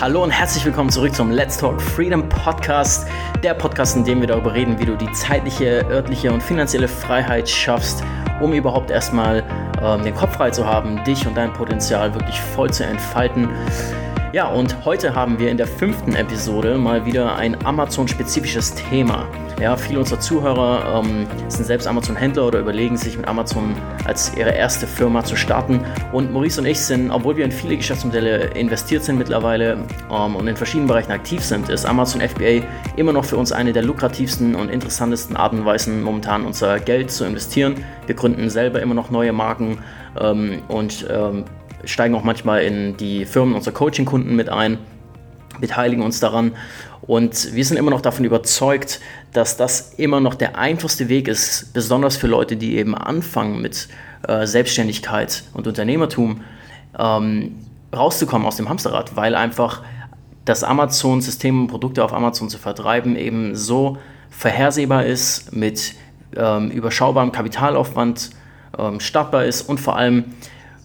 Hallo und herzlich willkommen zurück zum Let's Talk Freedom Podcast. Der Podcast, in dem wir darüber reden, wie du die zeitliche, örtliche und finanzielle Freiheit schaffst, um überhaupt erstmal ähm, den Kopf frei zu haben, dich und dein Potenzial wirklich voll zu entfalten. Ja, und heute haben wir in der fünften Episode mal wieder ein Amazon-spezifisches Thema. Ja, viele unserer Zuhörer ähm, sind selbst Amazon-Händler oder überlegen sich mit Amazon als ihre erste Firma zu starten. Und Maurice und ich sind, obwohl wir in viele Geschäftsmodelle investiert sind mittlerweile ähm, und in verschiedenen Bereichen aktiv sind, ist Amazon FBA immer noch für uns eine der lukrativsten und interessantesten Arten und Weisen, momentan unser Geld zu investieren. Wir gründen selber immer noch neue Marken ähm, und ähm, steigen auch manchmal in die Firmen unserer Coaching-Kunden mit ein, beteiligen uns daran. Und wir sind immer noch davon überzeugt, dass das immer noch der einfachste Weg ist, besonders für Leute, die eben anfangen mit äh, Selbstständigkeit und Unternehmertum, ähm, rauszukommen aus dem Hamsterrad, weil einfach das Amazon-System, Produkte auf Amazon zu vertreiben, eben so vorhersehbar ist, mit ähm, überschaubarem Kapitalaufwand ähm, startbar ist und vor allem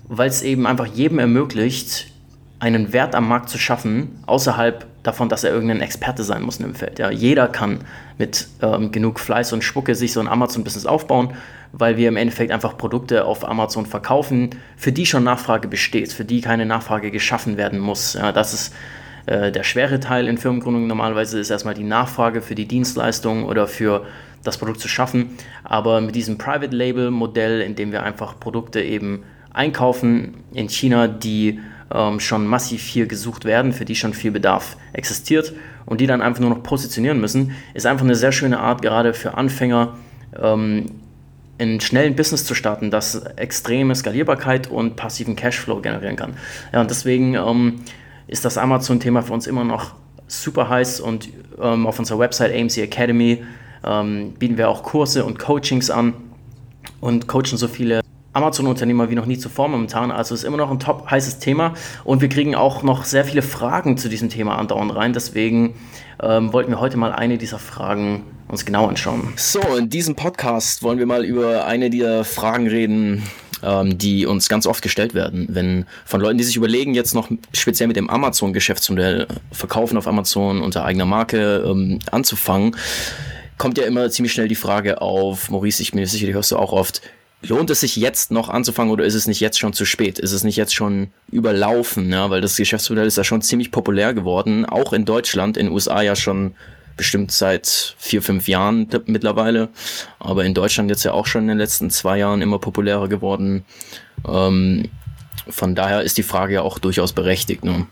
weil es eben einfach jedem ermöglicht, einen Wert am Markt zu schaffen, außerhalb davon, dass er irgendein Experte sein muss in dem Feld. Ja, jeder kann mit ähm, genug Fleiß und Spucke sich so ein Amazon-Business aufbauen, weil wir im Endeffekt einfach Produkte auf Amazon verkaufen, für die schon Nachfrage besteht, für die keine Nachfrage geschaffen werden muss. Ja, das ist äh, der schwere Teil in Firmengründungen. Normalerweise ist erstmal die Nachfrage für die Dienstleistung oder für das Produkt zu schaffen. Aber mit diesem Private Label Modell, in dem wir einfach Produkte eben einkaufen in China, die ähm, schon massiv viel gesucht werden, für die schon viel Bedarf existiert und die dann einfach nur noch positionieren müssen, ist einfach eine sehr schöne Art, gerade für Anfänger, ähm, einen schnellen Business zu starten, das extreme Skalierbarkeit und passiven Cashflow generieren kann. Ja, und deswegen ähm, ist das Amazon-Thema für uns immer noch super heiß und ähm, auf unserer Website AMC Academy ähm, bieten wir auch Kurse und Coachings an und coachen so viele Amazon-Unternehmer wie noch nie zuvor momentan. Also ist immer noch ein top heißes Thema und wir kriegen auch noch sehr viele Fragen zu diesem Thema andauernd rein. Deswegen ähm, wollten wir heute mal eine dieser Fragen uns genau anschauen. So, in diesem Podcast wollen wir mal über eine dieser Fragen reden, ähm, die uns ganz oft gestellt werden. Wenn von Leuten, die sich überlegen, jetzt noch speziell mit dem Amazon-Geschäftsmodell Verkaufen auf Amazon unter eigener Marke ähm, anzufangen, kommt ja immer ziemlich schnell die Frage auf, Maurice, ich bin sicher, die hörst du auch oft, lohnt es sich jetzt noch anzufangen oder ist es nicht jetzt schon zu spät? Ist es nicht jetzt schon überlaufen? Ja, weil das Geschäftsmodell ist ja schon ziemlich populär geworden, auch in Deutschland, in den USA ja schon bestimmt seit vier, fünf Jahren mittlerweile, aber in Deutschland jetzt ja auch schon in den letzten zwei Jahren immer populärer geworden. Ähm, von daher ist die Frage ja auch durchaus berechtigt. Ne?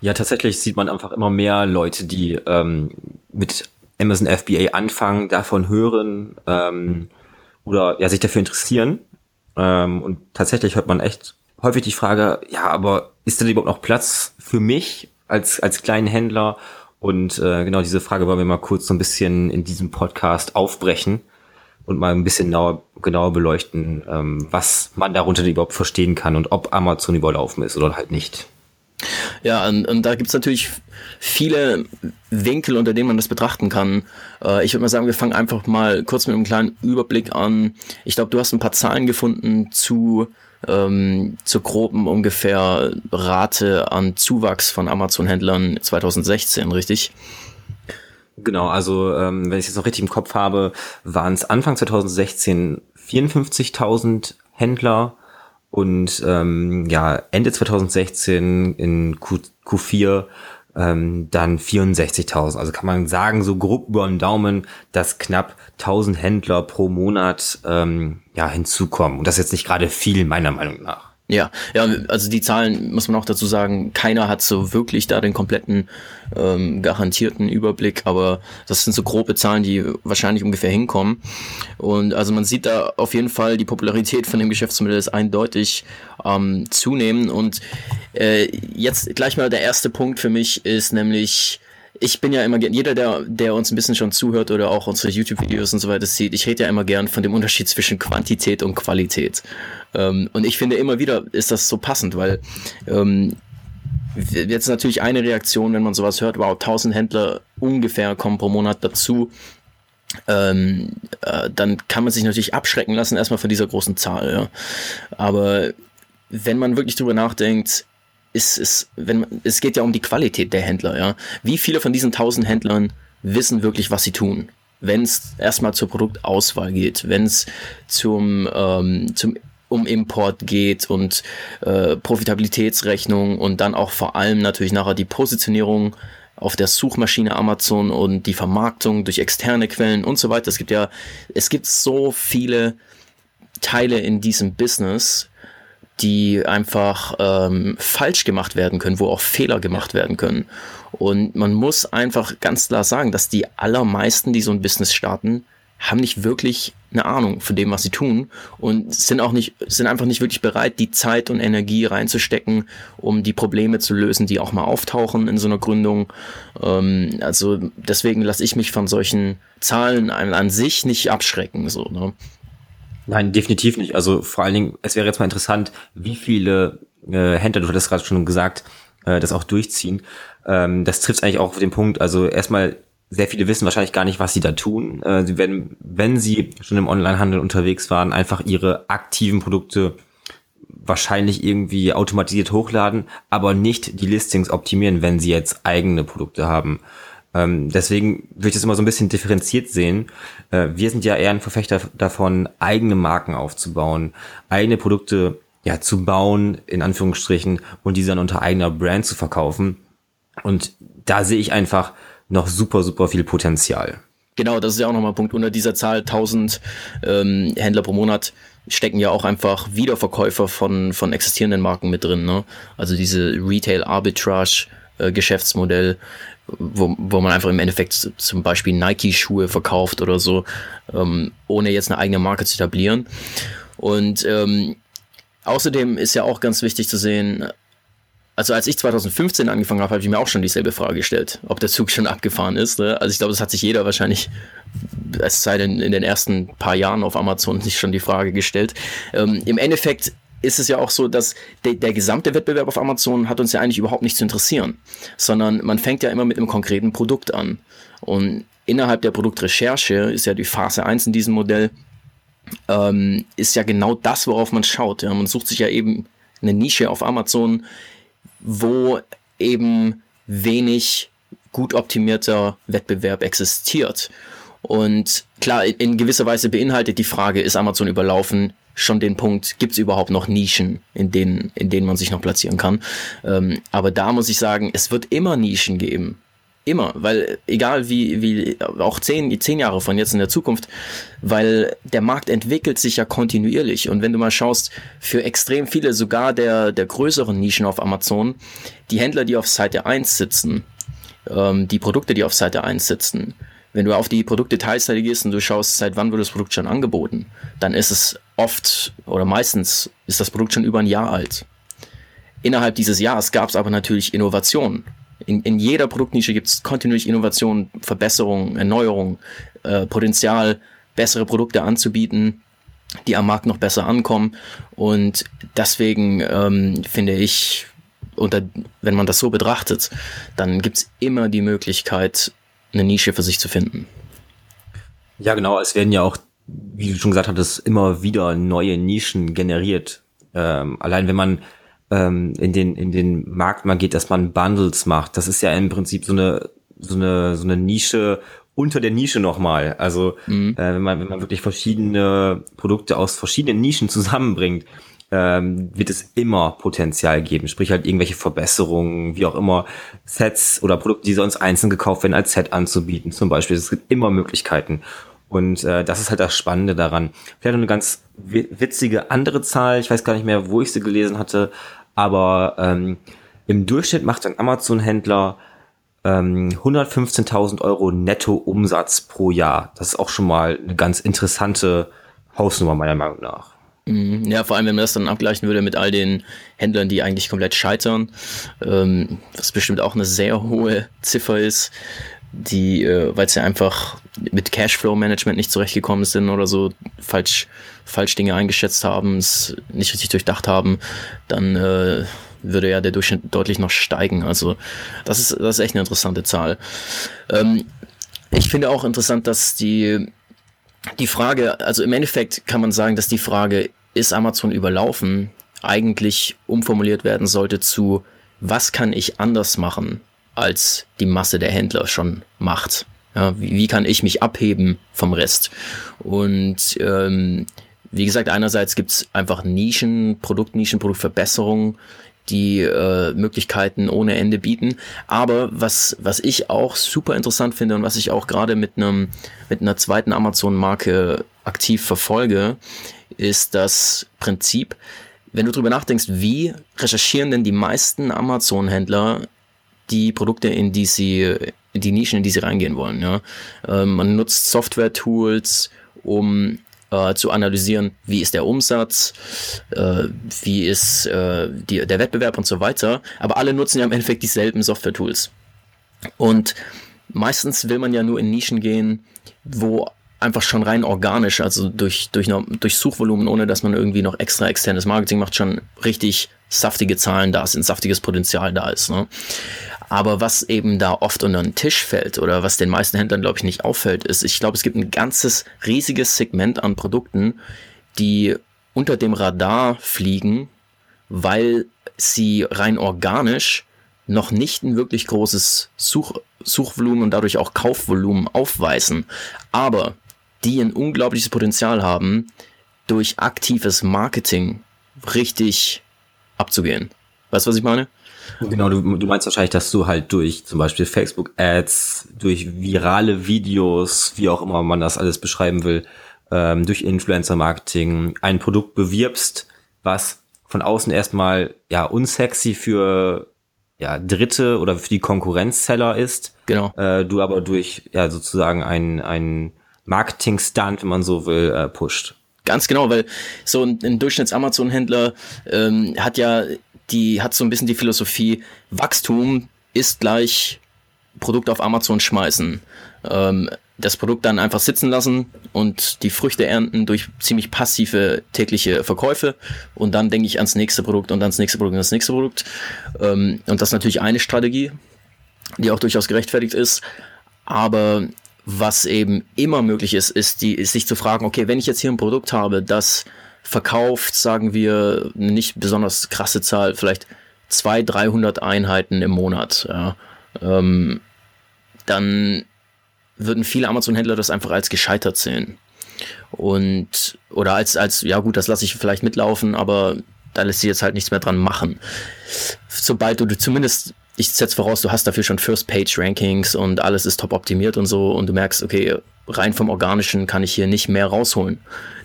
Ja, tatsächlich sieht man einfach immer mehr Leute, die ähm, mit Amazon FBA anfangen, davon hören, ähm, oder ja sich dafür interessieren. Ähm, und tatsächlich hört man echt häufig die Frage, ja, aber ist denn überhaupt noch Platz für mich als, als kleinen Händler? Und äh, genau diese Frage wollen wir mal kurz so ein bisschen in diesem Podcast aufbrechen und mal ein bisschen genauer, genauer beleuchten, ähm, was man darunter überhaupt verstehen kann und ob Amazon überlaufen ist oder halt nicht. Ja, und, und da gibt's natürlich viele Winkel, unter denen man das betrachten kann. Äh, ich würde mal sagen, wir fangen einfach mal kurz mit einem kleinen Überblick an. Ich glaube, du hast ein paar Zahlen gefunden zu ähm, zur groben ungefähr Rate an Zuwachs von Amazon-Händlern 2016, richtig? Genau, also ähm, wenn ich es jetzt noch richtig im Kopf habe, waren es Anfang 2016 54.000 Händler und ähm, ja, Ende 2016 in Q, Q4 ähm, dann 64.000. Also kann man sagen, so grob über den Daumen, dass knapp 1000 Händler pro Monat ähm, ja hinzukommen. Und das ist jetzt nicht gerade viel, meiner Meinung nach. Ja, ja, also die Zahlen muss man auch dazu sagen, keiner hat so wirklich da den kompletten ähm, garantierten Überblick, aber das sind so grobe Zahlen, die wahrscheinlich ungefähr hinkommen. Und also man sieht da auf jeden Fall, die Popularität von dem Geschäftsmodell ist eindeutig ähm, zunehmen. Und äh, jetzt gleich mal der erste Punkt für mich ist nämlich ich bin ja immer gern, jeder, der, der uns ein bisschen schon zuhört oder auch unsere YouTube-Videos und so weiter sieht, ich rede ja immer gern von dem Unterschied zwischen Quantität und Qualität. Ähm, und ich finde immer wieder ist das so passend, weil ähm, jetzt natürlich eine Reaktion, wenn man sowas hört, wow, 1000 Händler ungefähr kommen pro Monat dazu. Ähm, äh, dann kann man sich natürlich abschrecken lassen, erstmal von dieser großen Zahl. Ja. Aber wenn man wirklich drüber nachdenkt, ist, ist, wenn, es geht ja um die Qualität der Händler, ja. Wie viele von diesen tausend Händlern wissen wirklich, was sie tun? Wenn es erstmal zur Produktauswahl geht, wenn es zum, ähm, zum um Import geht und äh, Profitabilitätsrechnung und dann auch vor allem natürlich nachher die Positionierung auf der Suchmaschine Amazon und die Vermarktung durch externe Quellen und so weiter. Es gibt ja, es gibt so viele Teile in diesem Business, die einfach ähm, falsch gemacht werden können, wo auch Fehler gemacht werden können. Und man muss einfach ganz klar sagen, dass die allermeisten, die so ein Business starten, haben nicht wirklich eine Ahnung von dem, was sie tun und sind auch nicht, sind einfach nicht wirklich bereit, die Zeit und Energie reinzustecken, um die Probleme zu lösen, die auch mal auftauchen in so einer Gründung. Ähm, also deswegen lasse ich mich von solchen Zahlen an, an sich nicht abschrecken, so, ne? Nein, definitiv nicht. Also vor allen Dingen, es wäre jetzt mal interessant, wie viele äh, Händler, du hattest gerade schon gesagt, äh, das auch durchziehen. Ähm, das trifft eigentlich auch auf den Punkt. Also erstmal, sehr viele wissen wahrscheinlich gar nicht, was sie da tun. Äh, sie werden, wenn sie schon im Onlinehandel unterwegs waren, einfach ihre aktiven Produkte wahrscheinlich irgendwie automatisiert hochladen, aber nicht die Listings optimieren, wenn sie jetzt eigene Produkte haben. Ähm, deswegen würde ich das immer so ein bisschen differenziert sehen. Äh, wir sind ja eher ein Verfechter davon, eigene Marken aufzubauen, eigene Produkte ja zu bauen, in Anführungsstrichen, und diese dann unter eigener Brand zu verkaufen. Und da sehe ich einfach noch super, super viel Potenzial. Genau, das ist ja auch nochmal ein Punkt. Unter dieser Zahl 1000 ähm, Händler pro Monat stecken ja auch einfach Wiederverkäufer von, von existierenden Marken mit drin. Ne? Also diese Retail Arbitrage äh, wo, wo man einfach im Endeffekt zum Beispiel Nike-Schuhe verkauft oder so, ähm, ohne jetzt eine eigene Marke zu etablieren. Und ähm, außerdem ist ja auch ganz wichtig zu sehen, also als ich 2015 angefangen habe, habe ich mir auch schon dieselbe Frage gestellt, ob der Zug schon abgefahren ist. Ne? Also ich glaube, das hat sich jeder wahrscheinlich, es sei denn in den ersten paar Jahren auf Amazon sich schon die Frage gestellt. Ähm, Im Endeffekt ist es ja auch so, dass der, der gesamte Wettbewerb auf Amazon hat uns ja eigentlich überhaupt nicht zu interessieren, sondern man fängt ja immer mit einem konkreten Produkt an. Und innerhalb der Produktrecherche ist ja die Phase 1 in diesem Modell, ähm, ist ja genau das, worauf man schaut. Ja. Man sucht sich ja eben eine Nische auf Amazon, wo eben wenig gut optimierter Wettbewerb existiert. Und klar, in gewisser Weise beinhaltet die Frage, ist Amazon überlaufen, schon den Punkt, gibt es überhaupt noch Nischen, in denen, in denen man sich noch platzieren kann. Ähm, aber da muss ich sagen, es wird immer Nischen geben. Immer, weil egal wie, wie auch zehn, zehn Jahre von jetzt in der Zukunft, weil der Markt entwickelt sich ja kontinuierlich. Und wenn du mal schaust, für extrem viele, sogar der, der größeren Nischen auf Amazon, die Händler, die auf Seite 1 sitzen, ähm, die Produkte, die auf Seite 1 sitzen, wenn du auf die Produktdetailseite gehst und du schaust, seit wann wird das Produkt schon angeboten, dann ist es oft oder meistens ist das Produkt schon über ein Jahr alt. Innerhalb dieses Jahres gab es aber natürlich Innovationen. In, in jeder Produktnische gibt es kontinuierlich Innovationen, Verbesserungen, Erneuerungen, äh, Potenzial, bessere Produkte anzubieten, die am Markt noch besser ankommen. Und deswegen ähm, finde ich, unter, wenn man das so betrachtet, dann gibt es immer die Möglichkeit, eine Nische für sich zu finden. Ja, genau. Es werden ja auch wie du schon gesagt hattest, immer wieder neue Nischen generiert. Ähm, allein wenn man ähm, in den in den Markt mal geht, dass man Bundles macht, das ist ja im Prinzip so eine so eine so eine Nische unter der Nische nochmal. Also mhm. äh, wenn man wenn man wirklich verschiedene Produkte aus verschiedenen Nischen zusammenbringt, ähm, wird es immer Potenzial geben. Sprich halt irgendwelche Verbesserungen, wie auch immer, Sets oder Produkte, die sonst einzeln gekauft werden, als Set anzubieten zum Beispiel. Es gibt immer Möglichkeiten. Und äh, das ist halt das Spannende daran. Vielleicht noch eine ganz witzige andere Zahl, ich weiß gar nicht mehr, wo ich sie gelesen hatte, aber ähm, im Durchschnitt macht ein Amazon-Händler ähm, 115.000 Euro Netto-Umsatz pro Jahr. Das ist auch schon mal eine ganz interessante Hausnummer meiner Meinung nach. Mhm. Ja, vor allem, wenn man das dann abgleichen würde mit all den Händlern, die eigentlich komplett scheitern, ähm, was bestimmt auch eine sehr hohe Ziffer ist, die, äh, weil sie einfach mit Cashflow-Management nicht zurechtgekommen sind oder so, falsch, falsch Dinge eingeschätzt haben, es nicht richtig durchdacht haben, dann äh, würde ja der Durchschnitt deutlich noch steigen. Also das ist, das ist echt eine interessante Zahl. Ähm, ich finde auch interessant, dass die, die Frage, also im Endeffekt kann man sagen, dass die Frage, ist Amazon überlaufen, eigentlich umformuliert werden sollte zu, was kann ich anders machen, als die Masse der Händler schon macht? Ja, wie, wie kann ich mich abheben vom Rest? Und ähm, wie gesagt, einerseits gibt's einfach Nischen, Produktnischen, Produktverbesserungen, die äh, Möglichkeiten ohne Ende bieten. Aber was, was ich auch super interessant finde und was ich auch gerade mit einem mit einer zweiten Amazon-Marke aktiv verfolge, ist das Prinzip, wenn du drüber nachdenkst, wie recherchieren denn die meisten Amazon-Händler die Produkte, in die sie, die Nischen, in die sie reingehen wollen. Ja? Ähm, man nutzt Software-Tools, um äh, zu analysieren, wie ist der Umsatz, äh, wie ist äh, die, der Wettbewerb und so weiter. Aber alle nutzen ja im Endeffekt dieselben Software-Tools. Und meistens will man ja nur in Nischen gehen, wo einfach schon rein organisch, also durch, durch, durch Suchvolumen, ohne dass man irgendwie noch extra externes Marketing macht, schon richtig saftige Zahlen da sind, saftiges Potenzial da ist. Ne? Aber was eben da oft unter den Tisch fällt oder was den meisten Händlern, glaube ich, nicht auffällt, ist, ich glaube, es gibt ein ganzes riesiges Segment an Produkten, die unter dem Radar fliegen, weil sie rein organisch noch nicht ein wirklich großes Such Suchvolumen und dadurch auch Kaufvolumen aufweisen, aber die ein unglaubliches Potenzial haben, durch aktives Marketing richtig abzugehen. Weißt du, was ich meine? Genau, du, du meinst wahrscheinlich, dass du halt durch zum Beispiel Facebook-Ads, durch virale Videos, wie auch immer man das alles beschreiben will, ähm, durch Influencer-Marketing ein Produkt bewirbst, was von außen erstmal ja unsexy für ja Dritte oder für die Konkurrenzseller ist. Genau. Äh, du aber durch ja sozusagen ein ein Marketing-Stunt, wenn man so will, äh, pusht. Ganz genau, weil so ein, ein Durchschnitts-Amazon-Händler ähm, hat ja die hat so ein bisschen die Philosophie, Wachstum ist gleich Produkt auf Amazon schmeißen. Ähm, das Produkt dann einfach sitzen lassen und die Früchte ernten durch ziemlich passive tägliche Verkäufe und dann denke ich ans nächste Produkt und ans nächste Produkt und ans nächste Produkt. Ähm, und das ist natürlich eine Strategie, die auch durchaus gerechtfertigt ist. Aber was eben immer möglich ist, ist, die, ist sich zu fragen, okay, wenn ich jetzt hier ein Produkt habe, das verkauft, sagen wir, nicht besonders krasse Zahl, vielleicht 200, 300 Einheiten im Monat, ja, ähm, dann würden viele Amazon-Händler das einfach als gescheitert sehen. Und, oder als, als, ja gut, das lasse ich vielleicht mitlaufen, aber da lässt sich jetzt halt nichts mehr dran machen. Sobald du zumindest, ich setze voraus, du hast dafür schon First-Page-Rankings und alles ist top optimiert und so und du merkst, okay, rein vom Organischen kann ich hier nicht mehr rausholen.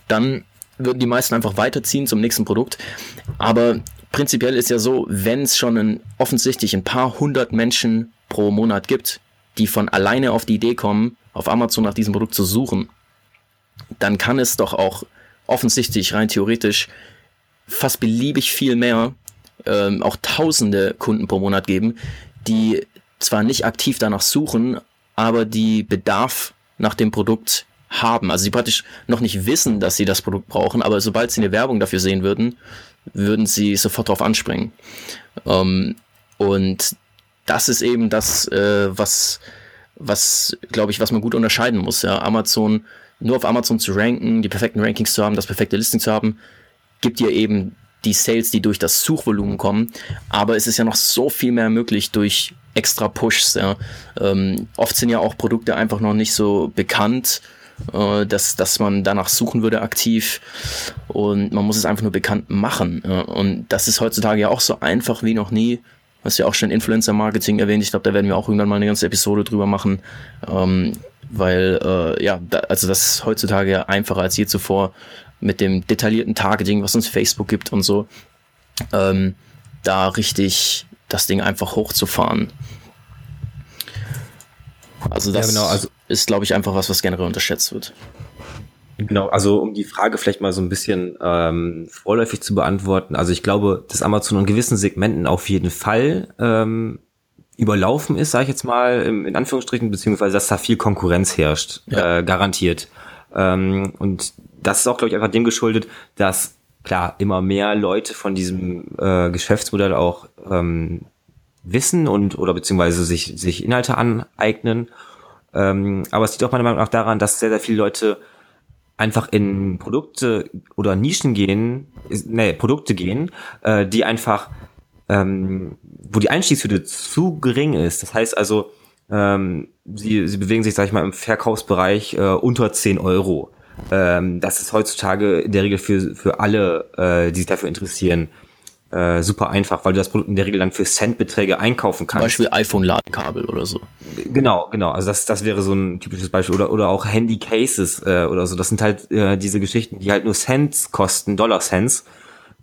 Dann würden die meisten einfach weiterziehen zum nächsten Produkt. Aber prinzipiell ist ja so, wenn es schon ein, offensichtlich ein paar hundert Menschen pro Monat gibt, die von alleine auf die Idee kommen, auf Amazon nach diesem Produkt zu suchen, dann kann es doch auch offensichtlich rein theoretisch fast beliebig viel mehr, ähm, auch tausende Kunden pro Monat geben, die zwar nicht aktiv danach suchen, aber die Bedarf nach dem Produkt haben. Also sie praktisch noch nicht wissen, dass sie das Produkt brauchen, aber sobald sie eine Werbung dafür sehen würden, würden sie sofort darauf anspringen. Ähm, und das ist eben das, äh, was, was glaube ich, was man gut unterscheiden muss. Ja, Amazon, nur auf Amazon zu ranken, die perfekten Rankings zu haben, das perfekte Listing zu haben, gibt dir eben die Sales, die durch das Suchvolumen kommen. Aber es ist ja noch so viel mehr möglich durch extra Pushs. Ja. Ähm, oft sind ja auch Produkte einfach noch nicht so bekannt äh, dass, dass man danach suchen würde aktiv und man muss es einfach nur bekannt machen. Und das ist heutzutage ja auch so einfach wie noch nie. Was ja auch schon Influencer-Marketing erwähnt. Ich glaube, da werden wir auch irgendwann mal eine ganze Episode drüber machen. Ähm, weil, äh, ja, da, also das ist heutzutage einfacher als je zuvor mit dem detaillierten Targeting, was uns Facebook gibt und so. Ähm, da richtig das Ding einfach hochzufahren. Also das ja, genau, also ist, glaube ich, einfach was, was generell unterschätzt wird. Genau, also um die Frage vielleicht mal so ein bisschen ähm, vorläufig zu beantworten. Also ich glaube, dass Amazon in gewissen Segmenten auf jeden Fall ähm, überlaufen ist, sage ich jetzt mal, in Anführungsstrichen, beziehungsweise dass da viel Konkurrenz herrscht, ja. äh, garantiert. Ähm, und das ist auch, glaube ich, einfach dem geschuldet, dass klar immer mehr Leute von diesem äh, Geschäftsmodell auch ähm, wissen und oder beziehungsweise sich, sich Inhalte aneignen. Ähm, aber es liegt auch meiner Meinung nach daran, dass sehr, sehr viele Leute einfach in Produkte oder Nischen gehen, nee, Produkte gehen, äh, die einfach ähm, wo die Einstiegshürde zu gering ist. Das heißt also, ähm, sie, sie bewegen sich, sag ich mal, im Verkaufsbereich äh, unter 10 Euro. Ähm, das ist heutzutage in der Regel für, für alle, äh, die sich dafür interessieren, äh, super einfach, weil du das Produkt in der Regel dann für Centbeträge einkaufen kannst. Beispiel iPhone-Ladekabel oder so. Genau, genau. Also das, das wäre so ein typisches Beispiel. Oder, oder auch Handy-Cases äh, oder so. Das sind halt äh, diese Geschichten, die halt nur Cents kosten, Dollar-Cents,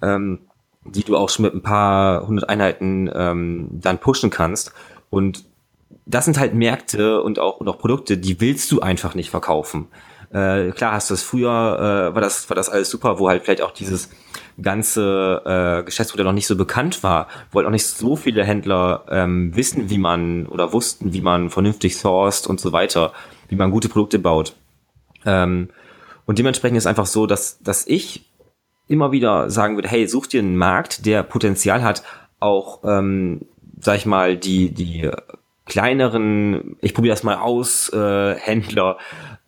ähm, die du auch schon mit ein paar hundert Einheiten ähm, dann pushen kannst. Und das sind halt Märkte und auch, und auch Produkte, die willst du einfach nicht verkaufen. Äh, klar hast du das früher, äh, war das, war das alles super, wo halt vielleicht auch dieses ganze äh, Geschäftsmodell noch nicht so bekannt war, halt auch nicht so viele Händler ähm, wissen, wie man oder wussten, wie man vernünftig sourced und so weiter, wie man gute Produkte baut. Ähm, und dementsprechend ist einfach so, dass, dass ich immer wieder sagen würde, hey, such dir einen Markt, der Potenzial hat, auch, ähm, sag ich mal, die, die kleineren, ich probiere das mal aus, äh, Händler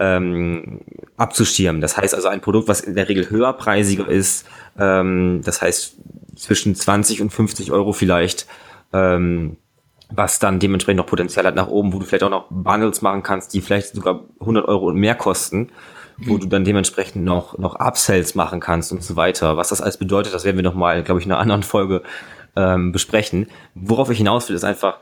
ähm, abzuschirmen. Das heißt also ein Produkt, was in der Regel höherpreisiger ist, ähm, das heißt zwischen 20 und 50 Euro vielleicht, ähm, was dann dementsprechend noch Potenzial hat nach oben, wo du vielleicht auch noch Bundles machen kannst, die vielleicht sogar 100 Euro und mehr kosten, wo mhm. du dann dementsprechend noch, noch Upsells machen kannst und so weiter. Was das alles bedeutet, das werden wir nochmal, glaube ich, in einer anderen Folge ähm, besprechen. Worauf ich hinaus will, ist einfach,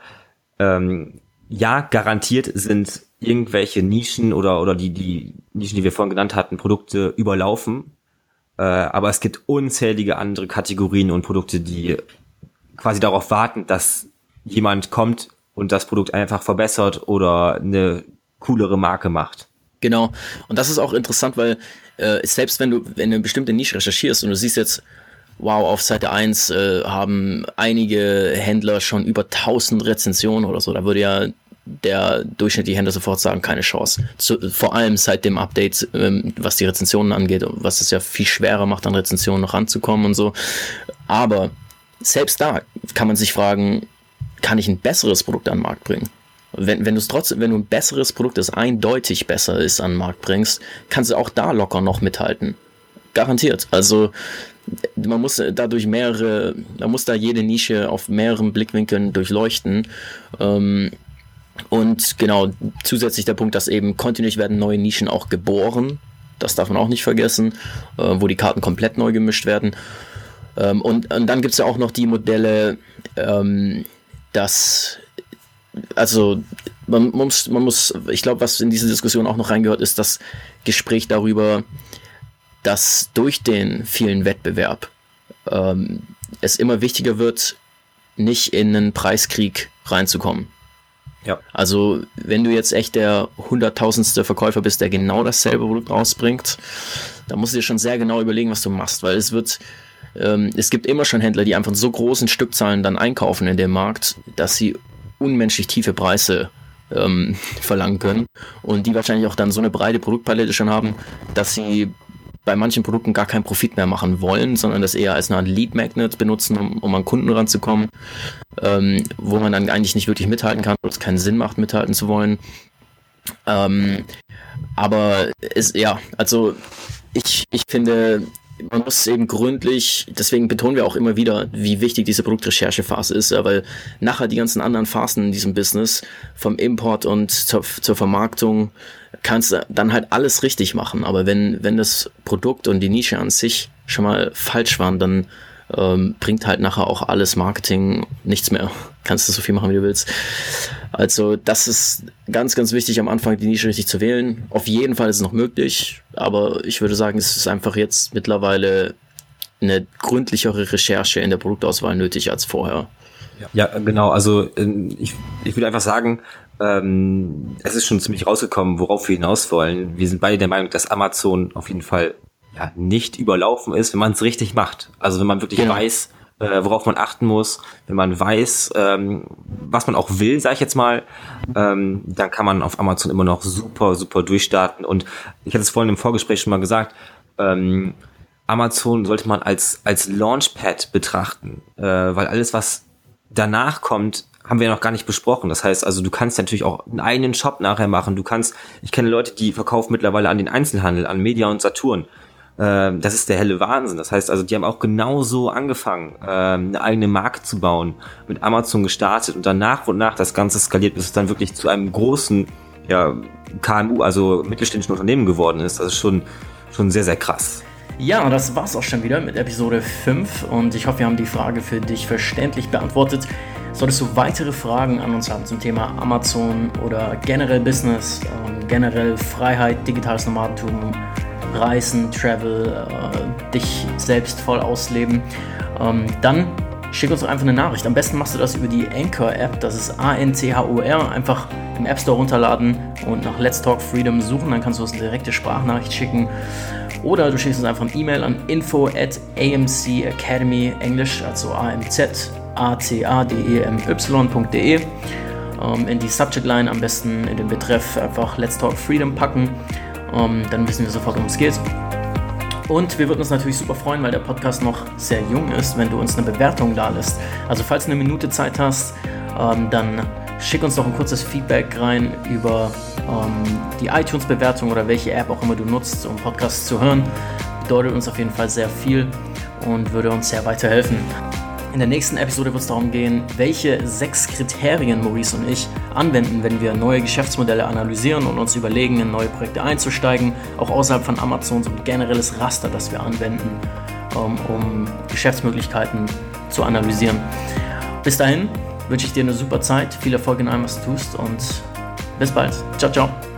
ähm, ja, garantiert sind irgendwelche Nischen oder, oder die, die Nischen, die wir vorhin genannt hatten, Produkte überlaufen. Äh, aber es gibt unzählige andere Kategorien und Produkte, die quasi darauf warten, dass jemand kommt und das Produkt einfach verbessert oder eine coolere Marke macht. Genau. Und das ist auch interessant, weil äh, selbst wenn du wenn du eine bestimmte Nische recherchierst und du siehst jetzt, wow, auf Seite 1 äh, haben einige Händler schon über 1000 Rezensionen oder so, da würde ja der durchschnittliche Händler sofort sagen, keine Chance. Zu, vor allem seit dem Update, ähm, was die Rezensionen angeht, was es ja viel schwerer macht, an Rezensionen noch ranzukommen und so. Aber selbst da kann man sich fragen, kann ich ein besseres Produkt an den Markt bringen? Wenn, wenn trotzdem, wenn du ein besseres Produkt, das eindeutig besser ist, an den Markt bringst, kannst du auch da locker noch mithalten. Garantiert. Also man muss dadurch mehrere, man muss da jede Nische auf mehreren Blickwinkeln durchleuchten. Ähm, und genau, zusätzlich der Punkt, dass eben kontinuierlich werden neue Nischen auch geboren. Das darf man auch nicht vergessen, äh, wo die Karten komplett neu gemischt werden. Ähm, und, und dann gibt es ja auch noch die Modelle, ähm, dass, also man muss, man muss, ich glaube, was in diese Diskussion auch noch reingehört, ist das Gespräch darüber, dass durch den vielen Wettbewerb ähm, es immer wichtiger wird, nicht in einen Preiskrieg reinzukommen. Ja. Also, wenn du jetzt echt der hunderttausendste Verkäufer bist, der genau dasselbe Produkt rausbringt, dann musst du dir schon sehr genau überlegen, was du machst, weil es wird, ähm, es gibt immer schon Händler, die einfach so großen Stückzahlen dann einkaufen in dem Markt, dass sie unmenschlich tiefe Preise ähm, verlangen können und die wahrscheinlich auch dann so eine breite Produktpalette schon haben, dass sie bei manchen Produkten gar keinen Profit mehr machen wollen, sondern das eher als eine Art Lead Magnet benutzen, um, um an Kunden ranzukommen, ähm, wo man dann eigentlich nicht wirklich mithalten kann, wo es keinen Sinn macht, mithalten zu wollen. Ähm, aber ist ja, also ich, ich finde, man muss eben gründlich, deswegen betonen wir auch immer wieder, wie wichtig diese Produktrecherchephase ist, weil nachher die ganzen anderen Phasen in diesem Business, vom Import und zur, zur Vermarktung, kannst du dann halt alles richtig machen. Aber wenn, wenn das Produkt und die Nische an sich schon mal falsch waren, dann ähm, bringt halt nachher auch alles Marketing nichts mehr. Kannst du so viel machen, wie du willst. Also das ist ganz, ganz wichtig am Anfang, die Nische richtig zu wählen. Auf jeden Fall ist es noch möglich, aber ich würde sagen, es ist einfach jetzt mittlerweile eine gründlichere Recherche in der Produktauswahl nötig als vorher. Ja, genau. Also ähm, ich, ich würde einfach sagen, ähm, es ist schon ziemlich rausgekommen, worauf wir hinaus wollen. Wir sind beide der Meinung, dass Amazon auf jeden Fall ja, nicht überlaufen ist, wenn man es richtig macht. Also wenn man wirklich genau. weiß, äh, worauf man achten muss, wenn man weiß, ähm, was man auch will, sage ich jetzt mal, ähm, dann kann man auf Amazon immer noch super, super durchstarten. Und ich hatte es vorhin im Vorgespräch schon mal gesagt, ähm, Amazon sollte man als, als Launchpad betrachten, äh, weil alles, was danach kommt, haben wir noch gar nicht besprochen. Das heißt also, du kannst natürlich auch einen eigenen Shop nachher machen. Du kannst, ich kenne Leute, die verkaufen mittlerweile an den Einzelhandel, an Media und Saturn ähm, das ist der helle Wahnsinn. Das heißt also, die haben auch genauso angefangen, ähm, eine eigene Marke zu bauen, mit Amazon gestartet und dann nach und nach das Ganze skaliert, bis es dann wirklich zu einem großen ja, KMU, also mittelständischen Unternehmen geworden ist. Das ist schon, schon sehr, sehr krass. Ja, das war's auch schon wieder mit Episode 5 und ich hoffe, wir haben die Frage für dich verständlich beantwortet. Solltest du weitere Fragen an uns haben zum Thema Amazon oder generell Business, ähm, generell Freiheit, digitales Nomadentum, Reisen, Travel, äh, dich selbst voll ausleben, ähm, dann schick uns einfach eine Nachricht. Am besten machst du das über die Anchor-App, das ist A-N-C-H-O-R, einfach im App Store runterladen und nach Let's Talk Freedom suchen, dann kannst du uns eine direkte Sprachnachricht schicken. Oder du schickst uns einfach eine E-Mail an info at AMC Academy Englisch, also AMZ, A-C-A-D-E-M-Y.de. Ähm, in die Subject Line am besten in den Betreff einfach Let's Talk Freedom packen. Ähm, dann wissen wir sofort, worum es geht. Und wir würden uns natürlich super freuen, weil der Podcast noch sehr jung ist, wenn du uns eine Bewertung da lässt. Also falls du eine Minute Zeit hast, ähm, dann schick uns doch ein kurzes Feedback rein über die iTunes-Bewertung oder welche App auch immer du nutzt, um Podcasts zu hören. Bedeutet uns auf jeden Fall sehr viel und würde uns sehr weiterhelfen. In der nächsten Episode wird es darum gehen, welche sechs Kriterien Maurice und ich anwenden, wenn wir neue Geschäftsmodelle analysieren und uns überlegen, in neue Projekte einzusteigen, auch außerhalb von Amazon, so ein generelles Raster, das wir anwenden, um, ähm, um Geschäftsmöglichkeiten zu analysieren. Bis dahin wünsche ich dir eine super Zeit, viel Erfolg in allem, was du tust und bis bald. Ciao, ciao.